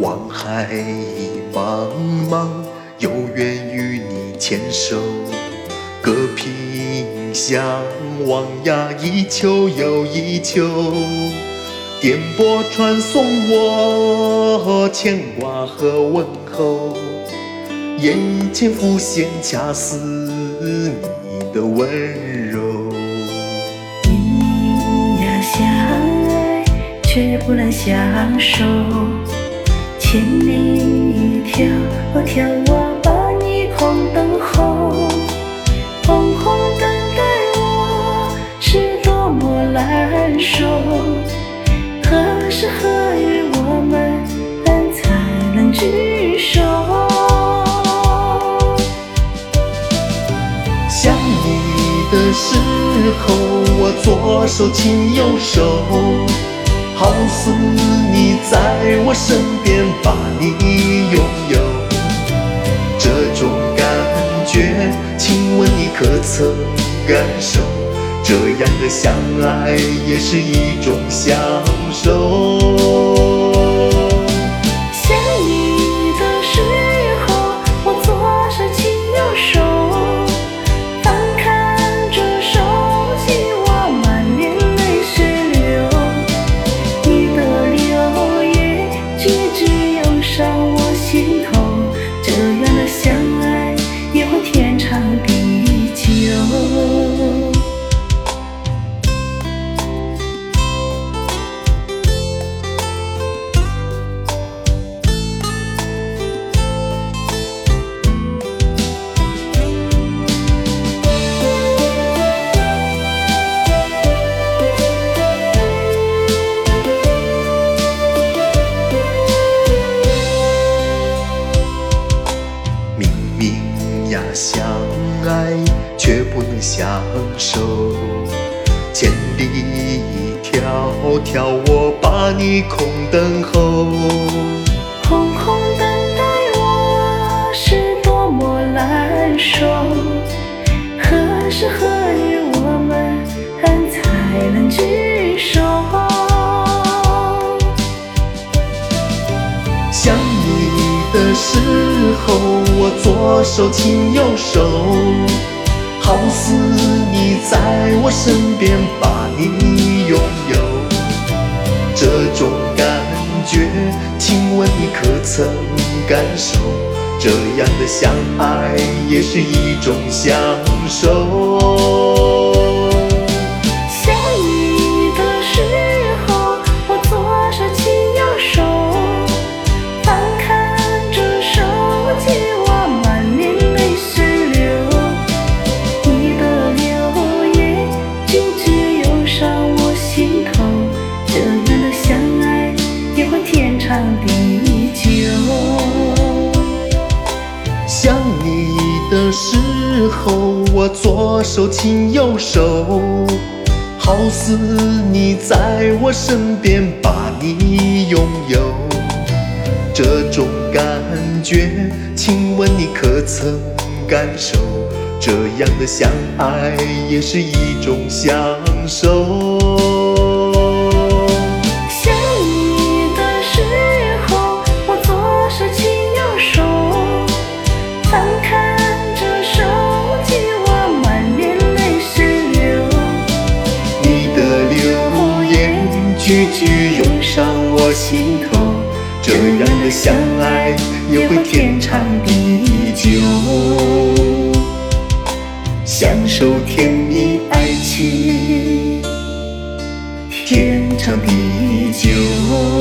望海茫茫，有缘与你牵手，隔屏相望呀，一秋又一秋，电波传送我牵挂和问候，眼前浮现恰似你的温柔。明呀相爱，却不能相守。千里迢迢，我把你空等候，红红等待我是多么难受。何时何月我们才能聚首？想你的时候，我左手牵右手，好似我身边，把你拥有。这种感觉，请问你可曾感受？这样的相爱也是一种享受。明呀相爱，却不能相守。千里迢迢，我把你空等候。空空等待我是多么难受，时候，我左手牵右手，好似你在我身边，把你拥有。这种感觉，请问你可曾感受？这样的相爱也是一种享受。时候，我左手牵右手，好似你在我身边，把你拥有。这种感觉，请问你可曾感受？这样的相爱也是一种享受。句句涌上我心头，这样的相爱也会天长地久，享受甜蜜爱情，天长地久。